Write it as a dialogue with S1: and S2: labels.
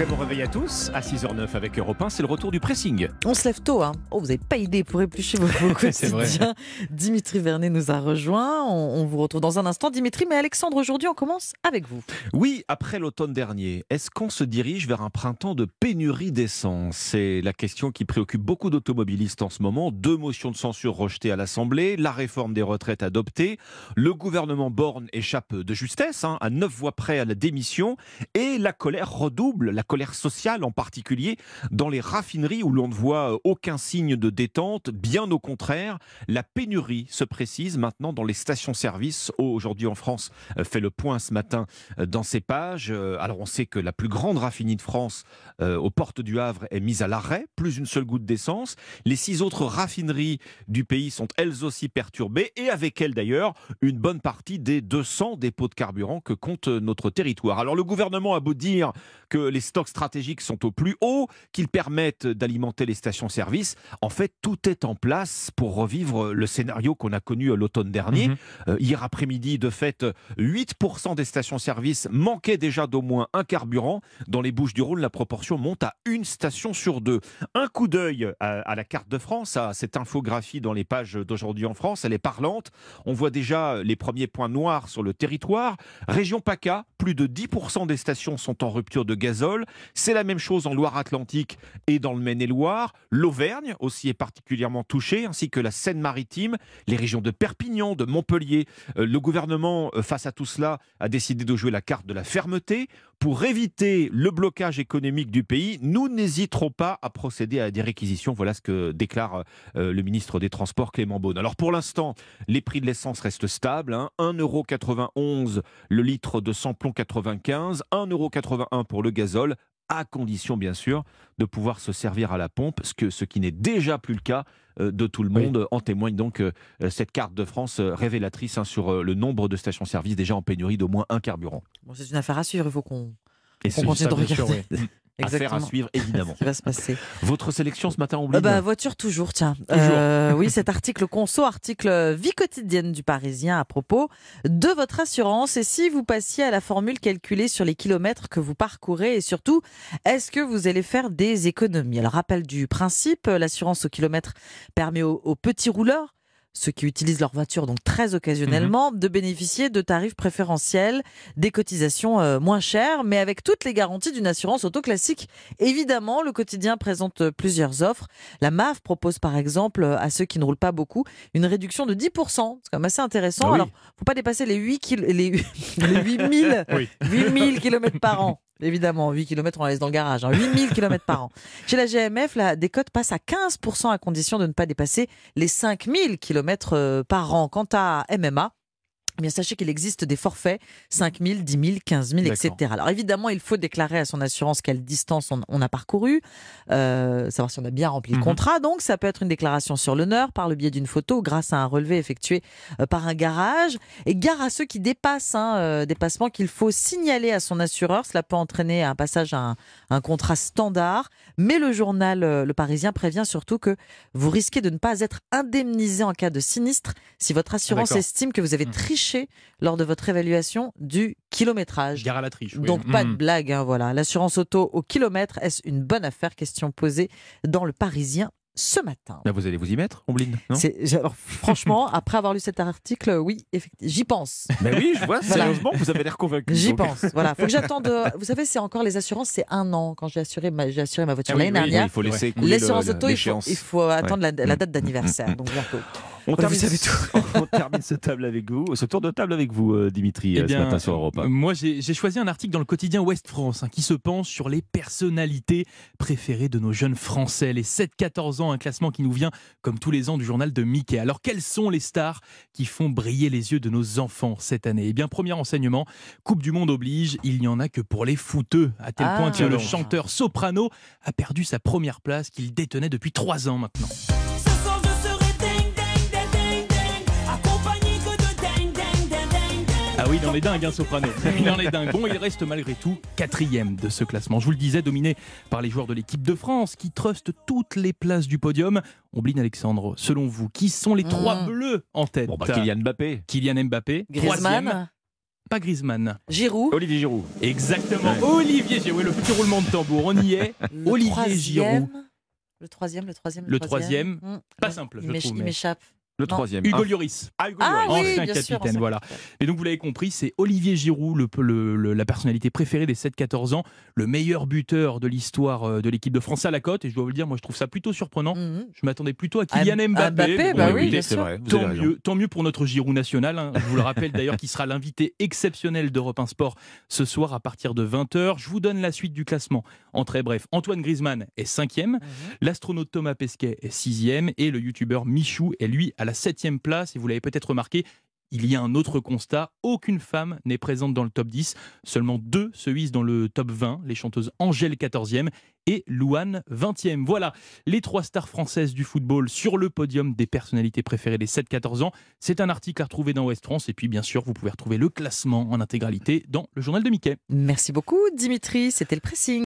S1: Très bon réveil à tous. À 6h09 avec Europe 1, c'est le retour du pressing.
S2: On se lève tôt, hein. Oh, vous n'avez pas idée pour éplucher vos, vos
S1: C'est vrai.
S2: quotidiens. Dimitri Vernet nous a rejoint. On, on vous retrouve dans un instant, Dimitri. Mais Alexandre, aujourd'hui, on commence avec vous.
S1: Oui, après l'automne dernier, est-ce qu'on se dirige vers un printemps de pénurie d'essence? C'est la question qui préoccupe beaucoup d'automobilistes en ce moment. Deux motions de censure rejetées à l'Assemblée, la réforme des retraites adoptée, le gouvernement Borne échappe de justesse, hein, à neuf voix près à la démission, et la colère redouble, la colère sociale en particulier, dans les raffineries où l'on ne voit euh, aucun signe de détente, bien au contraire, la pénurie se précise maintenant dans les stations-service. Aujourd'hui en France euh, fait le point ce matin euh, dans ses pages. Alors on sait que la plus grande raffinerie de France, aux portes du Havre, est mise à l'arrêt, plus une seule goutte d'essence. Les six autres raffineries du pays sont elles aussi perturbées, et avec elles d'ailleurs une bonne partie des 200 dépôts de carburant que compte notre territoire. Alors le gouvernement a beau dire que les stocks stratégiques sont au plus haut, qu'ils permettent d'alimenter les stations-service, en fait tout est en place pour revivre le scénario qu'on a connu euh, l'automne dernier.
S3: Mhm.
S1: Euh, hier après-midi, de fait, 8% des stations-service manquaient déjà d'au moins un carburant. Dans les Bouches du Rhône, la proportion monte à une station sur deux. Un coup d'œil à, à la carte de France, à cette infographie dans les pages d'aujourd'hui en France, elle est parlante. On voit déjà les premiers points noirs sur le territoire. Région PACA, plus de 10% des stations sont en rupture de gazole. C'est la même chose en Loire-Atlantique et dans le Maine-et-Loire. L'Auvergne aussi est particulièrement touchée, ainsi que la Seine-Maritime, les régions de Perpignan, de Montpellier. Euh, le gouvernement, euh, face à tout cela, a décidé de jouer la carte de la fermeté. Pour éviter le blocage économique du pays, nous n'hésiterons pas à procéder à des réquisitions. Voilà ce que déclare euh, le ministre des Transports, Clément Beaune. Alors pour l'instant, les prix de l'essence restent stables. Hein. 1,91€ le litre de samplon 95, 1,81€ pour le gazole, à condition bien sûr de pouvoir se servir à la pompe, ce, que, ce qui n'est déjà plus le cas euh, de tout le
S3: Oui.
S1: monde. En témoigne donc euh, cette carte de France euh, révélatrice hein, sur euh, le nombre de stations-service déjà en pénurie d'au moins un carburant.
S2: Bon, c'est une affaire à suivre. Il faut qu'on
S1: Et
S2: continue de
S3: sûr. oui.
S1: affaire à suivre évidemment.
S2: ce qui va se passer.
S1: Votre sélection ce matin, on
S2: Euh, bah, voiture toujours, tiens. Euh, oui, cet article conso, article vie quotidienne du Parisien à propos de votre assurance. Et si vous passiez à la formule calculée sur les kilomètres que vous parcourez et surtout, est-ce que vous allez faire des économies? Alors, rappel du principe, l'assurance au kilomètre permet aux, aux petits rouleurs ceux qui utilisent leur voiture donc très occasionnellement, de bénéficier de tarifs préférentiels, des cotisations euh, moins chères, mais avec toutes les garanties d'une assurance auto classique. Évidemment, le quotidien présente plusieurs offres. La MAF propose par exemple à ceux qui ne roulent pas beaucoup une réduction de 10%. C'est quand même assez intéressant.
S1: Ah oui.
S2: Alors, faut pas dépasser les 8 kil- les, les 8000
S3: Oui.
S2: 8000 km par an. Évidemment, 8 km, on la laisse dans le garage. Hein. 8000 km par an. Chez la GMF, la décote passe à 15% à condition de ne pas dépasser les 5000 km euh, par an. Quant à MMA, eh bien, sachez qu'il existe des forfaits 5 000, 10 000, 15 000, etc. Alors évidemment, il faut déclarer à son assurance quelle distance on, on a parcouru, euh, savoir si on a bien rempli le
S3: Mhm.
S2: contrat. Donc ça peut être une déclaration sur l'honneur par le biais d'une photo grâce à un relevé effectué euh, par un garage. Et gare à ceux qui dépassent, hein, euh, dépassement qu'il faut signaler à son assureur. Cela peut entraîner un passage à un, un contrat standard. Mais le journal euh, Le Parisien prévient surtout que vous risquez de ne pas être indemnisé en cas de sinistre si votre assurance estime que vous avez
S3: Mhm.
S2: Triché lors de votre évaluation du kilométrage.
S3: Gare à la triche. oui.
S2: Donc pas de
S3: Mhm.
S2: blague, hein, voilà. L'assurance auto au kilomètre, est-ce une bonne affaire? Question posée dans le Parisien ce matin.
S1: Là, vous allez vous y mettre, Ombline non?
S2: Alors, franchement, après avoir lu cet article, oui, j'y pense.
S1: Mais oui, je vois,
S2: Voilà.
S1: sérieusement, vous avez l'air convaincu.
S2: J'y pense. Voilà, faut que j'attende. euh, Vous savez, c'est encore les assurances, c'est un an quand j'ai assuré ma, j'ai assuré ma voiture
S3: Ah oui,
S2: l'année
S3: oui,
S1: Oui,
S2: dernière.
S1: il faut laisser
S3: Ouais.
S1: couler
S2: L'assurance auto, il faut,
S1: l'échéance.
S2: il faut attendre la, la
S1: Mm.
S2: date d'anniversaire, donc bientôt.
S1: On termine,
S2: vous savez
S1: on termine ce table avec vous, ce tour de table avec vous, euh, Dimitri,
S3: Eh
S1: euh,
S3: bien,
S1: ce matin sur Europe.
S3: euh, Moi, j'ai choisi un article dans le quotidien Ouest France hein, qui se penche sur les personnalités préférées de nos jeunes Français. Les 7-14 ans, un classement qui nous vient, comme tous les ans, du journal de Mickey. Alors, quelles sont les stars qui font briller les yeux de nos enfants cette année? Eh bien, premier enseignement, Coupe du Monde oblige, il n'y en a que pour les fouteux. À tel
S2: Ah.
S3: point que le chanteur soprano a perdu sa première place qu'il détenait depuis trois ans maintenant. Oui, il en est dingue, un soprano. Il en est dingue. Bon, il reste malgré tout quatrième de ce classement. Je vous le disais, dominé par les joueurs de l'équipe de France qui trustent toutes les places du podium. Ombline Alexandre, selon vous, qui sont les trois
S2: Mmh.
S3: bleus en tête?
S1: Bon, bah, Kylian Mbappé.
S3: Kylian Mbappé, troisième.
S2: Griezmann,
S3: pas Griezmann.
S2: Giroud.
S1: Olivier Giroud.
S3: Exactement,
S1: Ouais.
S3: Olivier Giroud. Le petit roulement de tambour, on y est.
S2: Le
S3: Olivier
S2: troisième.
S3: Giroud.
S2: Le troisième, le troisième,
S3: Le troisième,
S2: Hum,
S3: pas simple, je trouve,
S2: Il
S3: mais-
S2: m'échappe.
S1: Le
S2: Non.
S1: troisième.
S3: Hugo
S1: Ah,
S3: Lloris.
S1: Ah, Hugo
S2: Ah
S1: Lloris.
S2: oui,
S3: Ancien
S2: sûr,
S3: capitaine,
S2: ancien
S3: voilà. Et donc vous l'avez compris, c'est Olivier Giroud, le, le- le- la personnalité préférée des 7-14 ans, le meilleur buteur de l'histoire euh, de l'équipe de France à la cote. Et je dois vous le dire, moi je trouve ça plutôt surprenant.
S2: Mhm.
S3: Je m'attendez plutôt à Kylian Mbappé.
S2: Mbappé,
S3: mais
S2: bah oui,
S1: c'est vrai. Vous
S3: Tant mieux, tant mieux pour notre Giroud national. hein. Je vous le rappelle d'ailleurs qu'il sera l'invité exceptionnel d'Europe 1 Sport ce soir à partir de 20h. Je vous donne la suite du classement. En très bref, Antoine Griezmann est 5e,
S2: Mhm.
S3: l'astronaute Thomas Pesquet est 6e et le youtubeur Michou est lui à la 7e place. Et vous l'avez peut-être remarqué, il y a un autre constat, aucune femme n'est présente dans le top 10, seulement deux se hissent dans le top 20, les chanteuses Angèle 14e et Louane 20e. Voilà les trois stars françaises du football sur le podium des personnalités préférées des 7-14 ans. C'est un article à retrouver dans Ouest France et puis bien sûr vous pouvez retrouver le classement en intégralité dans le journal de Mickey.
S2: Merci beaucoup, Dimitri. C'était le pressing.